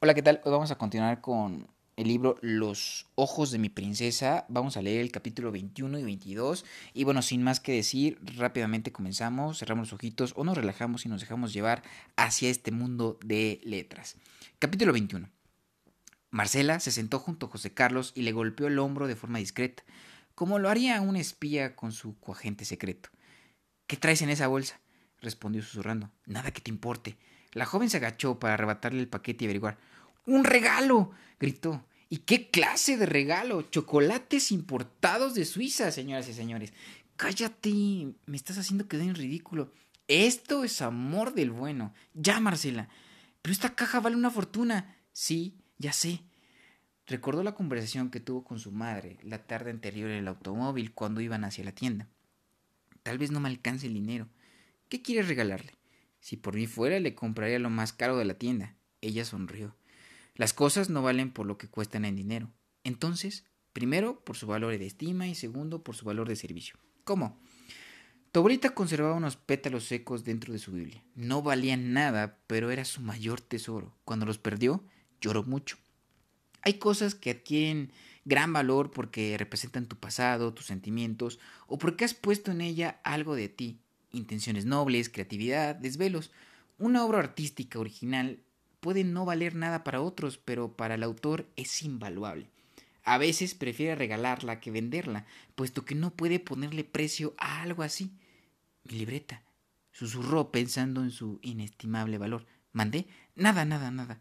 Hola, ¿qué tal? Hoy vamos a continuar con el libro Los ojos de mi princesa. Vamos a leer el capítulo 21 y 22. Y bueno, sin más que decir, rápidamente comenzamos, cerramos los ojitos o nos relajamos y nos dejamos llevar hacia este mundo de letras. Capítulo 21. Marcela se sentó junto a José Carlos y le golpeó el hombro de forma discreta, como lo haría un espía con su coagente secreto. ¿Qué traes en esa bolsa? respondió susurrando. Nada que te importe. La joven se agachó para arrebatarle el paquete y averiguar. ¡Un regalo! gritó. ¿Y qué clase de regalo? Chocolates importados de Suiza, señoras y señores. Cállate, me estás haciendo quedar en ridículo. Esto es amor del bueno. Ya, Marcela. Pero esta caja vale una fortuna. Sí, ya sé. Recordó la conversación que tuvo con su madre la tarde anterior en el automóvil cuando iban hacia la tienda. Tal vez no me alcance el dinero. ¿Qué quieres regalarle? Si por mí fuera, le compraría lo más caro de la tienda. Ella sonrió. Las cosas no valen por lo que cuestan en dinero. Entonces, primero por su valor de estima y segundo por su valor de servicio. ¿Cómo? Tu conservaba unos pétalos secos dentro de su Biblia. No valían nada, pero era su mayor tesoro. Cuando los perdió, lloró mucho. Hay cosas que adquieren gran valor porque representan tu pasado, tus sentimientos, o porque has puesto en ella algo de ti, intenciones nobles, creatividad, desvelos. Una obra artística original puede no valer nada para otros, pero para el autor es invaluable. A veces prefiere regalarla que venderla, puesto que no puede ponerle precio a algo así. Mi libreta, susurró pensando en su inestimable valor. ¿Mandé? Nada, nada, nada.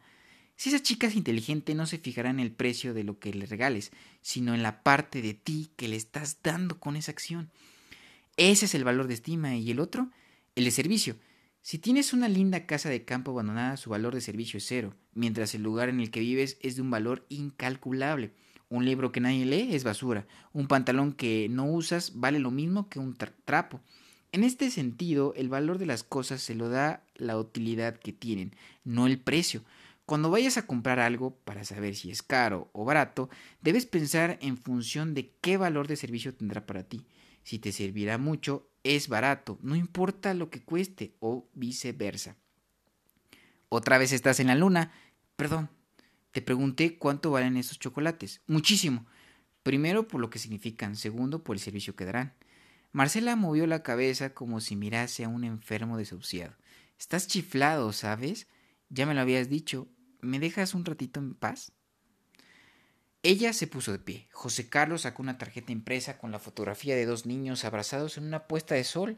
Si esa chica es inteligente, no se fijará en el precio de lo que le regales, sino en la parte de ti que le estás dando con esa acción. Ese es el valor de estima. Y el otro, el de servicio. Si tienes una linda casa de campo abandonada, su valor de servicio es cero, mientras el lugar en el que vives es de un valor incalculable. Un libro que nadie lee es basura. Un pantalón que no usas vale lo mismo que un trapo. En este sentido, el valor de las cosas se lo da la utilidad que tienen, no el precio. Cuando vayas a comprar algo para saber si es caro o barato, debes pensar en función de qué valor de servicio tendrá para ti. Si te servirá mucho, es barato, no importa lo que cueste o viceversa. Otra vez estás en la luna. Perdón, te pregunté cuánto valen esos chocolates. Muchísimo. Primero por lo que significan, segundo por el servicio que darán. Marcela movió la cabeza como si mirase a un enfermo desahuciado. Estás chiflado, ¿sabes? Ya me lo habías dicho. ¿Me dejas un ratito en paz? Ella se puso de pie. José Carlos sacó una tarjeta impresa con la fotografía de dos niños abrazados en una puesta de sol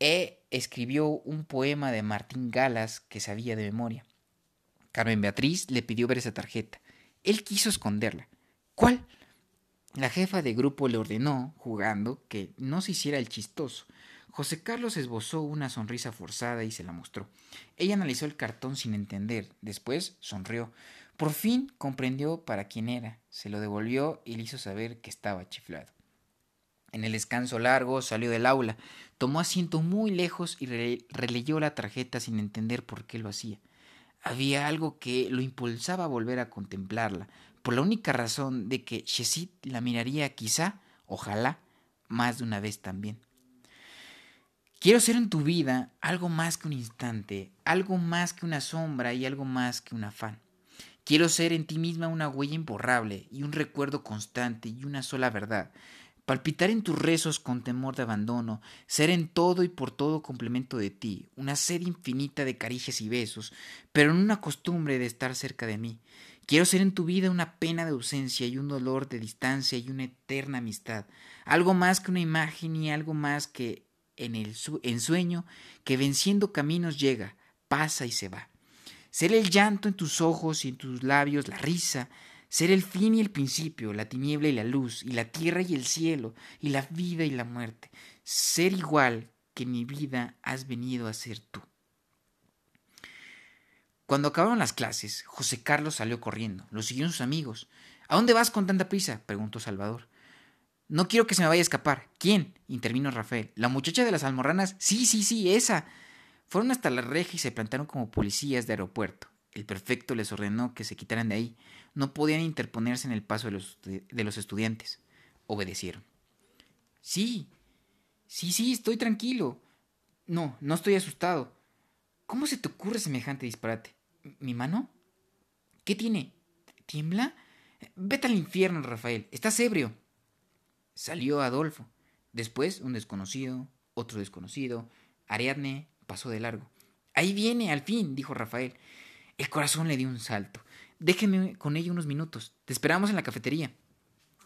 e escribió un poema de Martín Galas que sabía de memoria. Carmen Beatriz le pidió ver esa tarjeta. Él quiso esconderla. ¿Cuál? La jefa de grupo le ordenó, jugando, que no se hiciera el chistoso. José Carlos esbozó una sonrisa forzada y se la mostró. Ella analizó el cartón sin entender. Después sonrió. Por fin comprendió para quién era, se lo devolvió y le hizo saber que estaba chiflado. En el descanso largo salió del aula, tomó asiento muy lejos y releyó la tarjeta sin entender por qué lo hacía. Había algo que lo impulsaba a volver a contemplarla, por la única razón de que Chesit la miraría quizá, ojalá, más de una vez también. Quiero ser en tu vida algo más que un instante, algo más que una sombra y algo más que un afán. Quiero ser en ti misma una huella imborrable y un recuerdo constante y una sola verdad. Palpitar en tus rezos con temor de abandono, ser en todo y por todo complemento de ti, una sed infinita de caricias y besos, pero en una costumbre de estar cerca de mí. Quiero ser en tu vida una pena de ausencia y un dolor de distancia y una eterna amistad, algo más que una imagen y algo más que en el ensueño que venciendo caminos llega, pasa y se va. Ser el llanto en tus ojos y en tus labios, la risa, ser el fin y el principio, la tiniebla y la luz, y la tierra y el cielo, y la vida y la muerte. Ser igual que mi vida has venido a ser tú. Cuando acabaron las clases, José Carlos salió corriendo. Lo siguieron sus amigos. ¿A dónde vas con tanta prisa? preguntó Salvador. No quiero que se me vaya a escapar. ¿Quién? intervino Rafael. ¿La muchacha de las almorranas? Sí, sí, sí, esa. Fueron hasta la reja y se plantaron como policías de aeropuerto. El prefecto les ordenó que se quitaran de ahí. No podían interponerse en el paso de los, de los estudiantes. Obedecieron. Sí, sí, sí, estoy tranquilo. No, no estoy asustado. ¿Cómo se te ocurre semejante disparate? ¿Mi mano? ¿Qué tiene? ¿Tiembla? Vete al infierno, Rafael. Estás ebrio. Salió Adolfo. Después un desconocido, otro desconocido. Ariadne pasó de largo. Ahí viene, al fin, dijo Rafael. El corazón le dio un salto. Déjeme con ella unos minutos. Te esperamos en la cafetería.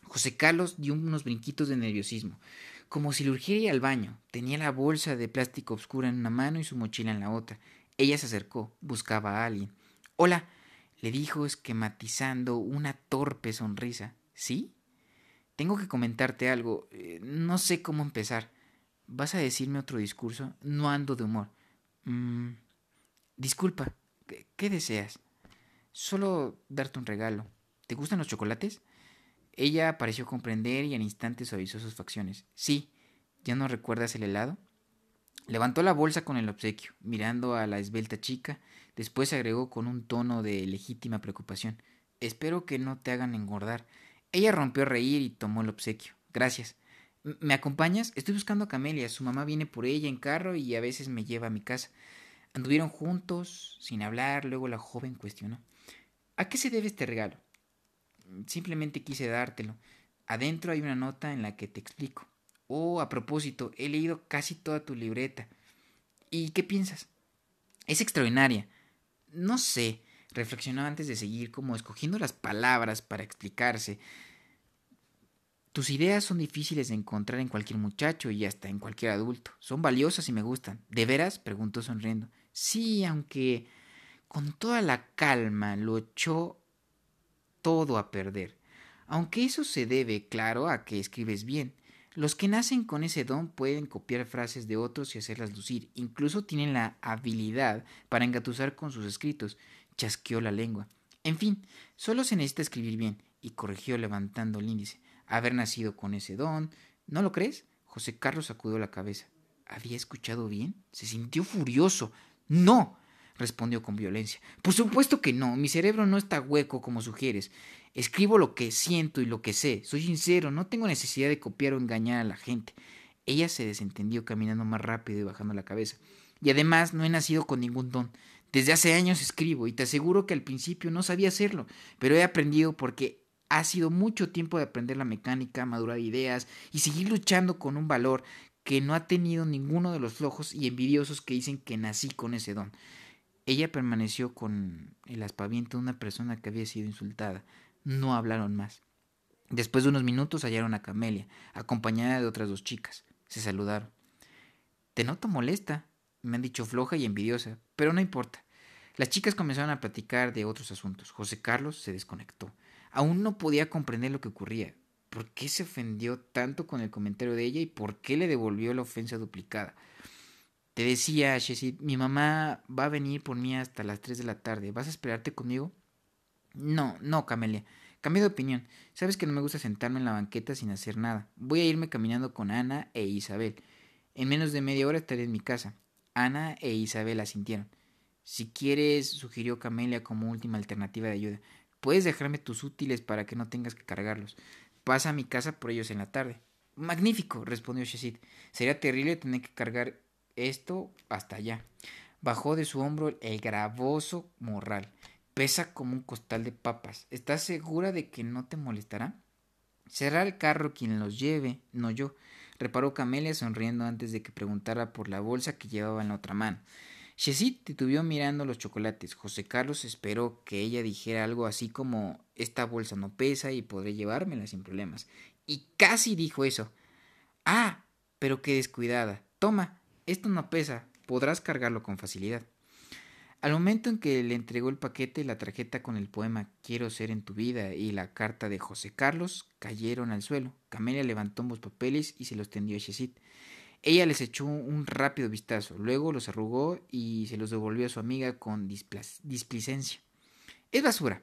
José Carlos dio unos brinquitos de nerviosismo, como si le urgiera ir al baño. Tenía la bolsa de plástico oscura en una mano y su mochila en la otra. Ella se acercó, buscaba a alguien. Hola, le dijo esquematizando una torpe sonrisa. ¿Sí? Tengo que comentarte algo. Eh, no sé cómo empezar. ¿Vas a decirme otro discurso? No ando de humor. Mm, disculpa, ¿qué, deseas? Solo darte un regalo. ¿Te gustan los chocolates? Ella pareció comprender y al instante suavizó sus facciones. Sí, ¿ya no recuerdas el helado? Levantó la bolsa con el obsequio, mirando a la esbelta chica, después agregó con un tono de legítima preocupación. Espero que no te hagan engordar. Ella rompió a reír y tomó el obsequio. Gracias. ¿Me acompañas? Estoy buscando a Camelia. Su mamá viene por ella en carro y a veces me lleva a mi casa. Anduvieron juntos, sin hablar, luego la joven cuestionó. ¿A qué se debe este regalo? Simplemente quise dártelo. Adentro hay una nota en la que te explico. Oh, a propósito, he leído casi toda tu libreta. ¿Y qué piensas? Es extraordinaria. No sé, reflexionó antes de seguir como escogiendo las palabras para explicarse. Tus ideas son difíciles de encontrar en cualquier muchacho y hasta en cualquier adulto. Son valiosas y me gustan. ¿De veras? preguntó sonriendo. Sí, aunque con toda la calma lo echó todo a perder. Aunque eso se debe, claro, a que escribes bien. Los que nacen con ese don pueden copiar frases de otros y hacerlas lucir. Incluso tienen la habilidad para engatusar con sus escritos. Chasqueó la lengua. En fin, solo se necesita escribir bien. Y corrigió levantando el índice. Haber nacido con ese don. ¿No lo crees? José Carlos sacudió la cabeza. ¿Había escuchado bien? Se sintió furioso. No respondió con violencia. Por supuesto que no, mi cerebro no está hueco como sugieres. Escribo lo que siento y lo que sé. Soy sincero, no tengo necesidad de copiar o engañar a la gente. Ella se desentendió caminando más rápido y bajando la cabeza. Y además no he nacido con ningún don. Desde hace años escribo y te aseguro que al principio no sabía hacerlo, pero he aprendido porque ha sido mucho tiempo de aprender la mecánica, madurar ideas y seguir luchando con un valor que no ha tenido ninguno de los flojos y envidiosos que dicen que nací con ese don. Ella permaneció con el aspaviento de una persona que había sido insultada. No hablaron más. Después de unos minutos hallaron a Camelia, acompañada de otras dos chicas. Se saludaron. Te noto molesta, me han dicho floja y envidiosa, pero no importa. Las chicas comenzaron a platicar de otros asuntos. José Carlos se desconectó. Aún no podía comprender lo que ocurría. ¿Por qué se ofendió tanto con el comentario de ella y por qué le devolvió la ofensa duplicada? Te decía, Shesid, mi mamá va a venir por mí hasta las 3 de la tarde. ¿Vas a esperarte conmigo? No, no, Camelia. Cambié de opinión. Sabes que no me gusta sentarme en la banqueta sin hacer nada. Voy a irme caminando con Ana e Isabel. En menos de media hora estaré en mi casa. Ana e Isabel asintieron. Si quieres, sugirió Camelia como última alternativa de ayuda, puedes dejarme tus útiles para que no tengas que cargarlos. Pasa a mi casa por ellos en la tarde. Magnífico, respondió Shesid. Sería terrible tener que cargar esto hasta allá. Bajó de su hombro el gravoso morral. Pesa como un costal de papas. ¿Estás segura de que no te molestará? Será el carro quien los lleve, no yo, reparó Camelia sonriendo antes de que preguntara por la bolsa que llevaba en la otra mano. Chesit titubeó mirando los chocolates. José Carlos esperó que ella dijera algo así como esta bolsa no pesa y podré llevármela sin problemas. Y casi dijo eso. Ah, pero qué descuidada. Toma, esto no pesa, podrás cargarlo con facilidad. Al momento en que le entregó el paquete, la tarjeta con el poema Quiero ser en tu vida y la carta de José Carlos cayeron al suelo. Camelia levantó ambos papeles y se los tendió a Chesit. Ella les echó un rápido vistazo, luego los arrugó y se los devolvió a su amiga con displicencia. Es basura.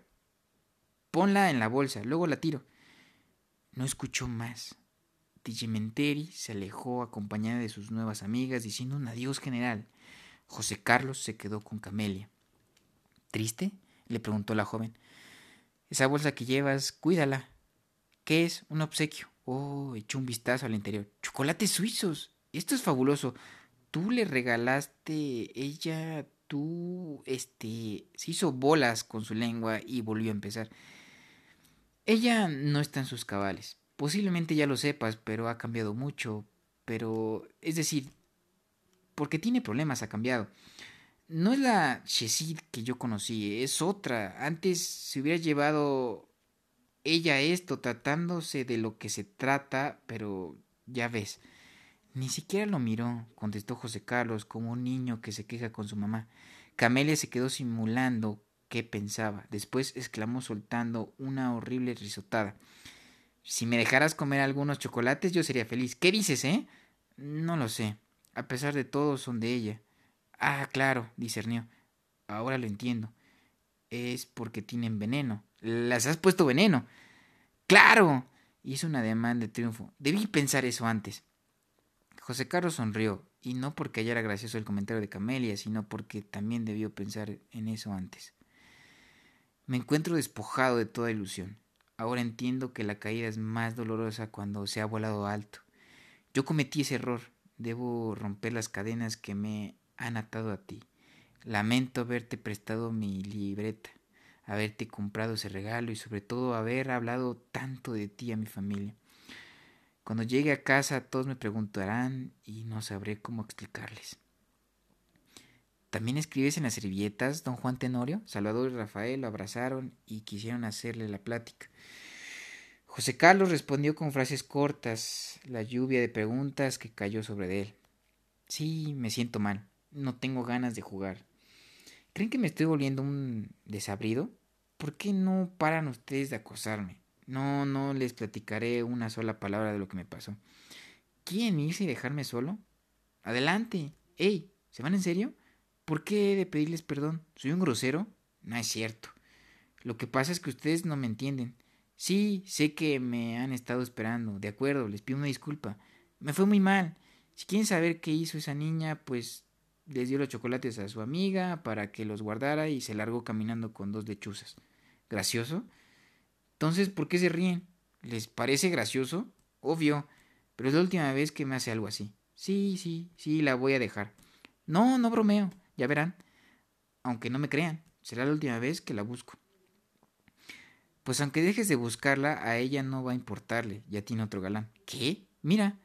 Ponla en la bolsa, luego la tiro. No escuchó más. Tigementeri se alejó acompañada de sus nuevas amigas diciendo un adiós general. José Carlos se quedó con Camelia. ¿Triste? le preguntó la joven. Esa bolsa que llevas, cuídala. ¿Qué es? Un obsequio. Oh, echó un vistazo al interior. Chocolates suizos. Esto es fabuloso. Tú le regalaste. Ella tú, este, se hizo bolas con su lengua y volvió a empezar. Ella no está en sus cabales. Posiblemente ya lo sepas, pero ha cambiado mucho. Pero, es decir, porque tiene problemas, ha cambiado. No es la Shesid que yo conocí, es otra. Antes se hubiera llevado ella esto tratándose de lo que se trata, pero ya ves. Ni siquiera lo miró, contestó José Carlos, como un niño que se queja con su mamá. Camelia se quedó simulando qué pensaba. Después exclamó soltando una horrible risotada. Si me dejaras comer algunos chocolates, yo sería feliz. ¿Qué dices, eh? No lo sé. A pesar de todo, son de ella. Ah, claro, discernió. Ahora lo entiendo. Es porque tienen veneno. Las has puesto veneno. Claro. Hizo un ademán de triunfo. Debí pensar eso antes. José Carlos sonrió, y no porque hallara gracioso el comentario de Camelia, sino porque también debió pensar en eso antes. Me encuentro despojado de toda ilusión. Ahora entiendo que la caída es más dolorosa cuando se ha volado alto. Yo cometí ese error. Debo romper las cadenas que me han atado a ti. Lamento haberte prestado mi libreta, haberte comprado ese regalo y sobre todo haber hablado tanto de ti a mi familia. Cuando llegue a casa todos me preguntarán y no sabré cómo explicarles. ¿También escribes en las servilletas, don Juan Tenorio? Salvador y Rafael lo abrazaron y quisieron hacerle la plática. José Carlos respondió con frases cortas, la lluvia de preguntas que cayó sobre él. Sí, me siento mal, no tengo ganas de jugar. ¿Creen que me estoy volviendo un desabrido? ¿Por qué no paran ustedes de acosarme? No, no les platicaré una sola palabra de lo que me pasó. ¿Quieren irse y dejarme solo? Adelante. ¡Ey! ¿Se van en serio? ¿Por qué he de pedirles perdón? ¿Soy un grosero? No es cierto. Lo que pasa es que ustedes no me entienden. Sí, sé que me han estado esperando. De acuerdo, les pido una disculpa. Me fue muy mal. Si quieren saber qué hizo esa niña, pues les dio los chocolates a su amiga para que los guardara y se largó caminando con dos lechuzas. ¿Gracioso? Entonces, ¿por qué se ríen? ¿Les parece gracioso? Obvio, pero es la última vez que me hace algo así. Sí, sí, sí, la voy a dejar. No, no bromeo, ya verán. Aunque no me crean, será la última vez que la busco. Pues aunque dejes de buscarla, a ella no va a importarle, ya tiene otro galán. ¿Qué? Mira,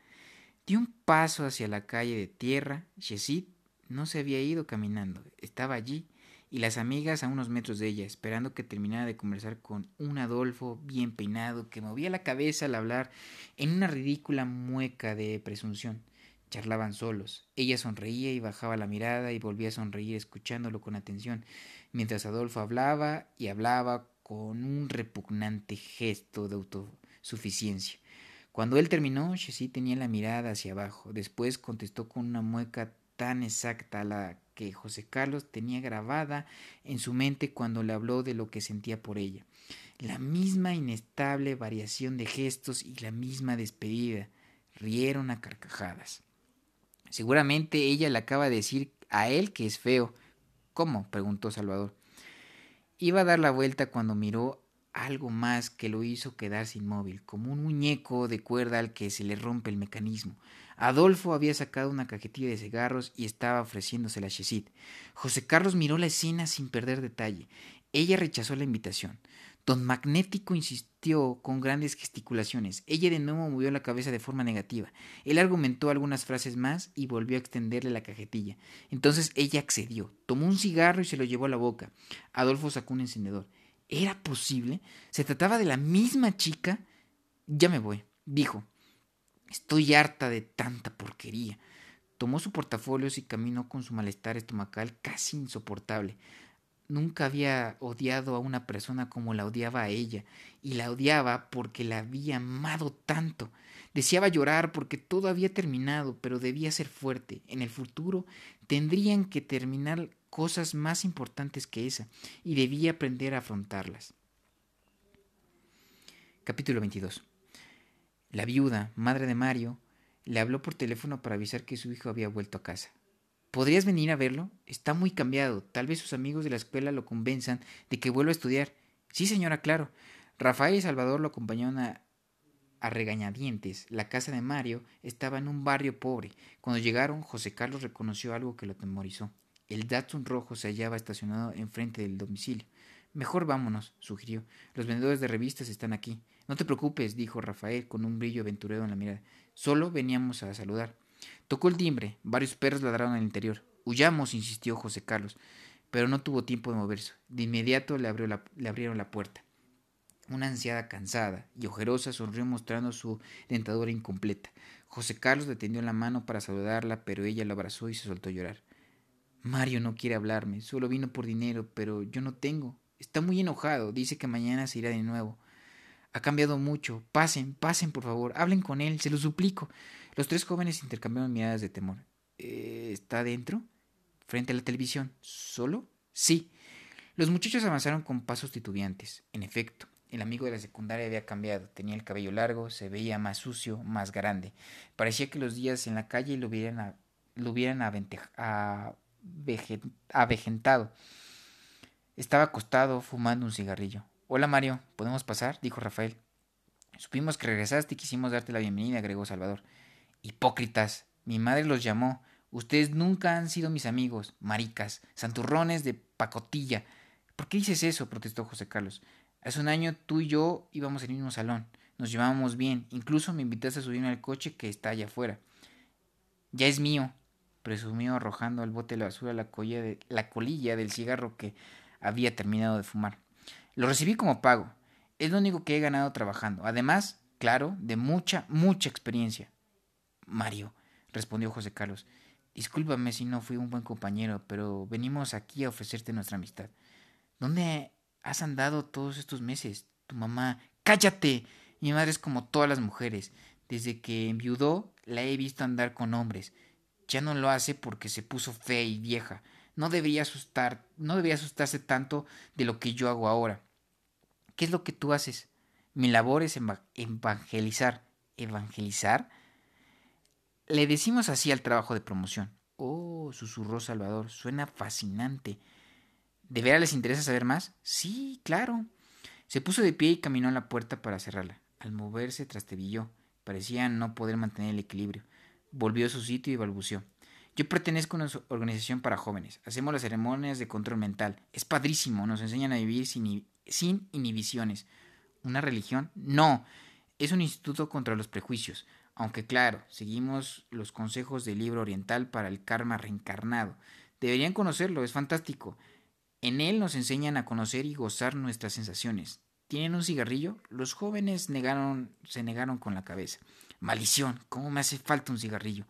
dio un paso hacia la calle de tierra. Shesid no se había ido caminando, estaba allí, y las amigas a unos metros de ella, esperando que terminara de conversar con un Adolfo bien peinado que movía la cabeza al hablar en una ridícula mueca de presunción. Charlaban solos. Ella sonreía y bajaba la mirada y volvía a sonreír escuchándolo con atención, mientras Adolfo hablaba y hablaba con un repugnante gesto de autosuficiencia. Cuando él terminó, Chessy tenía la mirada hacia abajo. Después contestó con una mueca tan exacta a la que José Carlos tenía grabada en su mente cuando le habló de lo que sentía por ella. La misma inestable variación de gestos y la misma despedida. Rieron a carcajadas. Seguramente ella le acaba de decir a él que es feo. ¿Cómo? preguntó Salvador. Iba a dar la vuelta cuando miró algo más que lo hizo quedarse inmóvil, como un muñeco de cuerda al que se le rompe el mecanismo. Adolfo había sacado una cajetilla de cigarros y estaba ofreciéndosela a Chesit. José Carlos miró la escena sin perder detalle. Ella rechazó la invitación. Don Magnético insistió con grandes gesticulaciones. Ella de nuevo movió la cabeza de forma negativa. Él argumentó algunas frases más y volvió a extenderle la cajetilla. Entonces ella accedió. Tomó un cigarro y se lo llevó a la boca. Adolfo sacó un encendedor. ¿Era posible? ¿Se trataba de la misma chica? Ya me voy, dijo. Estoy harta de tanta porquería. Tomó su portafolio y caminó con su malestar estomacal casi insoportable. Nunca había odiado a una persona como la odiaba a ella, y la odiaba porque la había amado tanto. Deseaba llorar porque todo había terminado, pero debía ser fuerte. En el futuro tendrían que terminar cosas más importantes que esa, y debía aprender a afrontarlas. Capítulo 22 la viuda, madre de Mario, le habló por teléfono para avisar que su hijo había vuelto a casa. ¿Podrías venir a verlo? Está muy cambiado. Tal vez sus amigos de la escuela lo convenzan de que vuelva a estudiar. Sí, señora, claro. Rafael y Salvador lo acompañaron a, a regañadientes. La casa de Mario estaba en un barrio pobre. Cuando llegaron, José Carlos reconoció algo que lo atemorizó. El Datsun rojo se hallaba estacionado enfrente del domicilio. Mejor vámonos, sugirió. Los vendedores de revistas están aquí. No te preocupes, dijo Rafael con un brillo aventurero en la mirada. Solo veníamos a saludar. Tocó el timbre. Varios perros ladraron al interior. Huyamos, insistió José Carlos, pero no tuvo tiempo de moverse. De inmediato le, abrió le abrieron la puerta. Una anciana cansada y ojerosa sonrió mostrando su dentadura incompleta. José Carlos le tendió la mano para saludarla, pero ella lo abrazó y se soltó a llorar. Mario no quiere hablarme, solo vino por dinero, pero yo no tengo. Está muy enojado, dice que mañana se irá de nuevo. Ha cambiado mucho. Pasen, pasen, por favor. Hablen con él, se lo suplico. Los tres jóvenes intercambiaron miradas de temor. Eh, ¿Está dentro? Frente a la televisión. ¿Solo? Sí. Los muchachos avanzaron con pasos titubeantes. En efecto, el amigo de la secundaria había cambiado. Tenía el cabello largo, se veía más sucio, más grande. Parecía que los días en la calle lo hubieran, lo hubieran avejentado. Estaba acostado fumando un cigarrillo. Hola Mario, ¿podemos pasar? dijo Rafael. Supimos que regresaste y quisimos darte la bienvenida, agregó Salvador. Hipócritas. Mi madre los llamó. Ustedes nunca han sido mis amigos, maricas, santurrones de pacotilla. ¿Por qué dices eso? protestó José Carlos. Hace un año tú y yo íbamos el mismo salón. Nos llevábamos bien. Incluso me invitaste a subirme al coche que está allá afuera. Ya es mío, presumió arrojando al bote de la basura la, de, la colilla del cigarro que había terminado de fumar. Lo recibí como pago. Es lo único que he ganado trabajando. Además, claro, de mucha, mucha experiencia. Mario, respondió José Carlos, discúlpame si no fui un buen compañero, pero venimos aquí a ofrecerte nuestra amistad. ¿Dónde has andado todos estos meses? Tu mamá. ¡Cállate! Mi madre es como todas las mujeres. Desde que enviudó, la he visto andar con hombres. Ya no lo hace porque se puso fea y vieja no debería asustar, no asustarse tanto de lo que yo hago ahora. ¿Qué es lo que tú haces? Mi labor es evangelizar. ¿Evangelizar? Le decimos así al trabajo de promoción. Oh, susurró Salvador, suena fascinante. ¿De veras les interesa saber más? Sí, claro. Se puso de pie y caminó a la puerta para cerrarla. Al moverse trastebilló. Parecía no poder mantener el equilibrio. Volvió a su sitio y balbuceó. Yo pertenezco a una organización para jóvenes. Hacemos las ceremonias de control mental. Es padrísimo. Nos enseñan a vivir sin, inhibiciones. ¿Una religión? No. Es un instituto contra los prejuicios. Aunque claro, seguimos los consejos del libro oriental para el karma reencarnado. Deberían conocerlo, es fantástico. En él nos enseñan a conocer y gozar nuestras sensaciones. ¿Tienen un cigarrillo? Los jóvenes negaron, se negaron con la cabeza. Maldición, ¿cómo me hace falta un cigarrillo?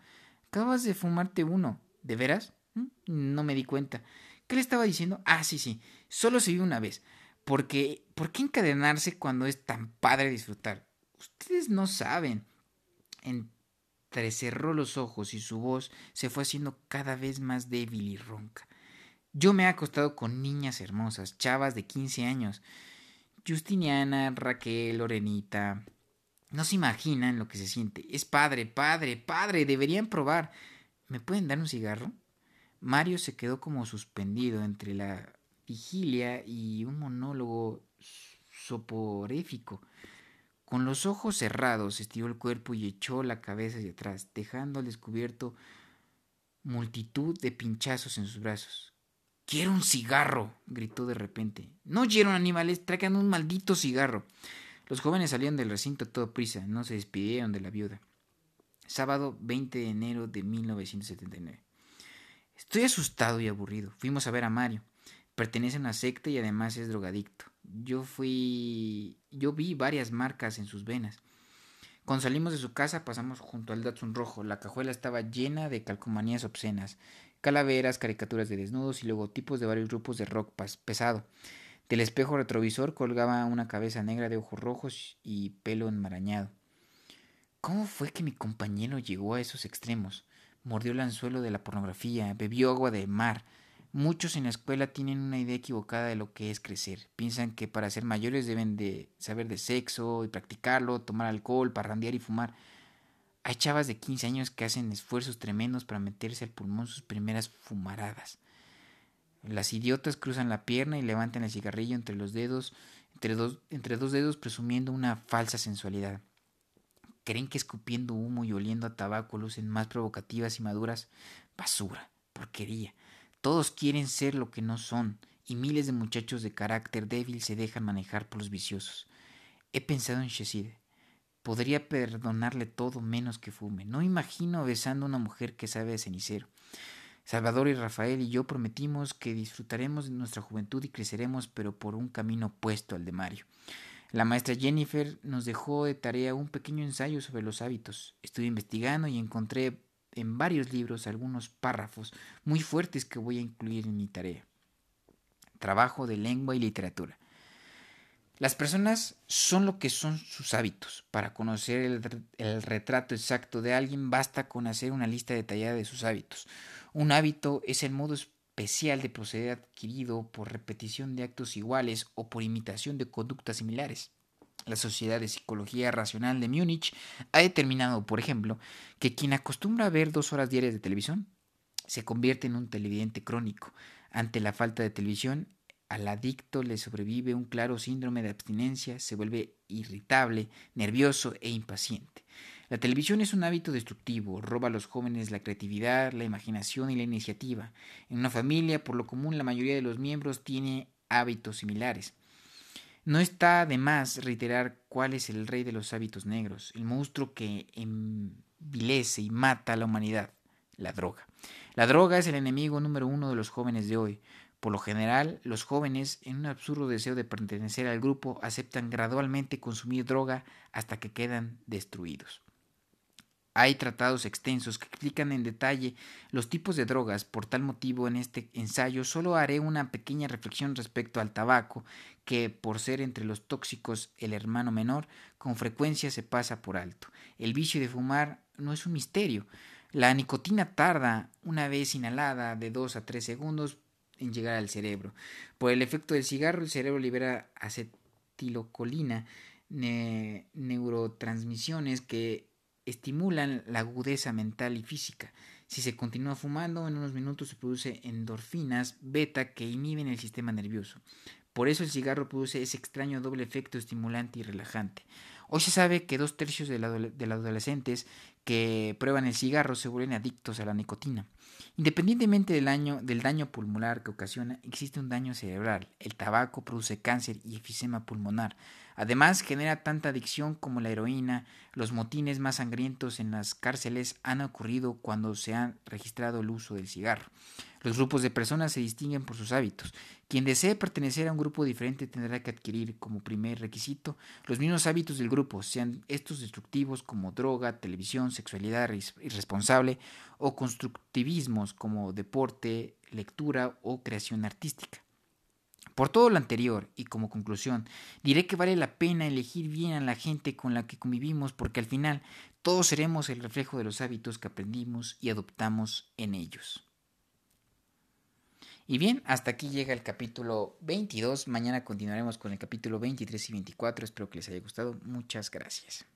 Acabas de fumarte uno. ¿De veras? ¿Mm? No me di cuenta. ¿Qué le estaba diciendo? Ah, sí, sí. Solo se vio una vez. Porque, ¿por qué encadenarse cuando es tan padre disfrutar? Ustedes no saben. Entrecerró los ojos y su voz se fue haciendo cada vez más débil y ronca. Yo me he acostado con niñas hermosas, chavas de 15 años. Justiniana, Raquel, Lorenita, no se imaginan lo que se siente. Es padre, padre, padre. Deberían probar. ¿Me pueden dar un cigarro? Mario se quedó como suspendido entre la vigilia y un monólogo soporéfico. Con los ojos cerrados estiró el cuerpo y echó la cabeza hacia atrás, dejando al descubierto multitud de pinchazos en sus brazos. Quiero un cigarro, gritó de repente. No oyeron animales, traigan un maldito cigarro. Los jóvenes salían del recinto todo prisa, no se despidieron de la viuda. Sábado 20 de enero de 1979. Estoy asustado y aburrido. Fuimos a ver a Mario. Pertenece a una secta y además es drogadicto. Yo fui. Yo vi varias marcas en sus venas. Cuando salimos de su casa pasamos junto al Datsun rojo. La cajuela estaba llena de calcomanías obscenas, calaveras, caricaturas de desnudos y logotipos de varios grupos de rock pesado. Del espejo retrovisor colgaba una cabeza negra de ojos rojos y pelo enmarañado. ¿Cómo fue que mi compañero llegó a esos extremos? Mordió el anzuelo de la pornografía, bebió agua de mar. Muchos en la escuela tienen una idea equivocada de lo que es crecer. Piensan que para ser mayores deben de saber de sexo y practicarlo, tomar alcohol, parrandear y fumar. Hay chavas de 15 años que hacen esfuerzos tremendos para meterse al pulmón sus primeras fumaradas. Las idiotas cruzan la pierna y levantan el cigarrillo entre los dedos, entre dos, entre dos dedos presumiendo una falsa sensualidad. ¿Creen que escupiendo humo y oliendo a tabaco lucen más provocativas y maduras? Basura, porquería. Todos quieren ser lo que no son, y miles de muchachos de carácter débil se dejan manejar por los viciosos. He pensado en Sheside. Podría perdonarle todo menos que fume. No imagino besando a una mujer que sabe de cenicero. Salvador y Rafael y yo prometimos que disfrutaremos de nuestra juventud y creceremos, pero por un camino opuesto al de Mario. La maestra Jennifer nos dejó de tarea un pequeño ensayo sobre los hábitos. Estuve investigando y encontré en varios libros algunos párrafos muy fuertes que voy a incluir en mi tarea. Trabajo de lengua y literatura. Las personas son lo que son sus hábitos. Para conocer el, el, retrato exacto de alguien basta con hacer una lista detallada de sus hábitos. Un hábito es el modo especial de proceder adquirido por repetición de actos iguales o por imitación de conductas similares. La Sociedad de Psicología Racional de Múnich ha determinado, por ejemplo, que quien acostumbra a ver dos horas diarias de televisión se convierte en un televidente crónico. Ante la falta de televisión, al adicto le sobrevive un claro síndrome de abstinencia, se vuelve irritable, nervioso e impaciente. La televisión es un hábito destructivo, roba a los jóvenes la creatividad, la imaginación y la iniciativa. En una familia, por lo común, la mayoría de los miembros tiene hábitos similares. No está de más reiterar cuál es el rey de los hábitos negros, el monstruo que envilece y mata a la humanidad, la droga. La droga es el enemigo número uno de los jóvenes de hoy. Por lo general, los jóvenes, en un absurdo deseo de pertenecer al grupo, aceptan gradualmente consumir droga hasta que quedan destruidos. Hay tratados extensos que explican en detalle los tipos de drogas, por tal motivo en este ensayo solo haré una pequeña reflexión respecto al tabaco, que por ser entre los tóxicos el hermano menor, con frecuencia se pasa por alto. El vicio de fumar no es un misterio. La nicotina tarda, una vez inhalada, de 2 a 3 segundos en llegar al cerebro. Por el efecto del cigarro, el cerebro libera acetilocolina, neurotransmisiones que estimulan la agudeza mental y física. Si se continúa fumando, en unos minutos se produce endorfinas beta que inhiben el sistema nervioso. Por eso el cigarro produce ese extraño doble efecto estimulante y relajante. Hoy se sabe que dos tercios de, los adolescentes que prueban el cigarro se vuelven adictos a la nicotina. Independientemente del, del daño pulmonar que ocasiona, existe un daño cerebral. El tabaco produce cáncer y efisema pulmonar. Además, genera tanta adicción como la heroína. Los motines más sangrientos en las cárceles han ocurrido cuando se ha registrado el uso del cigarro. Los grupos de personas se distinguen por sus hábitos. Quien desee pertenecer a un grupo diferente tendrá que adquirir como primer requisito los mismos hábitos del grupo, sean estos destructivos como droga, televisión, sexualidad irresponsable o constructivismos como deporte, lectura o creación artística. Por todo lo anterior y como conclusión, diré que vale la pena elegir bien a la gente con la que convivimos porque al final todos seremos el reflejo de los hábitos que aprendimos y adoptamos en ellos. Y bien, hasta aquí llega el capítulo 22. Mañana continuaremos con el capítulo 23 y 24. Espero que les haya gustado. Muchas gracias.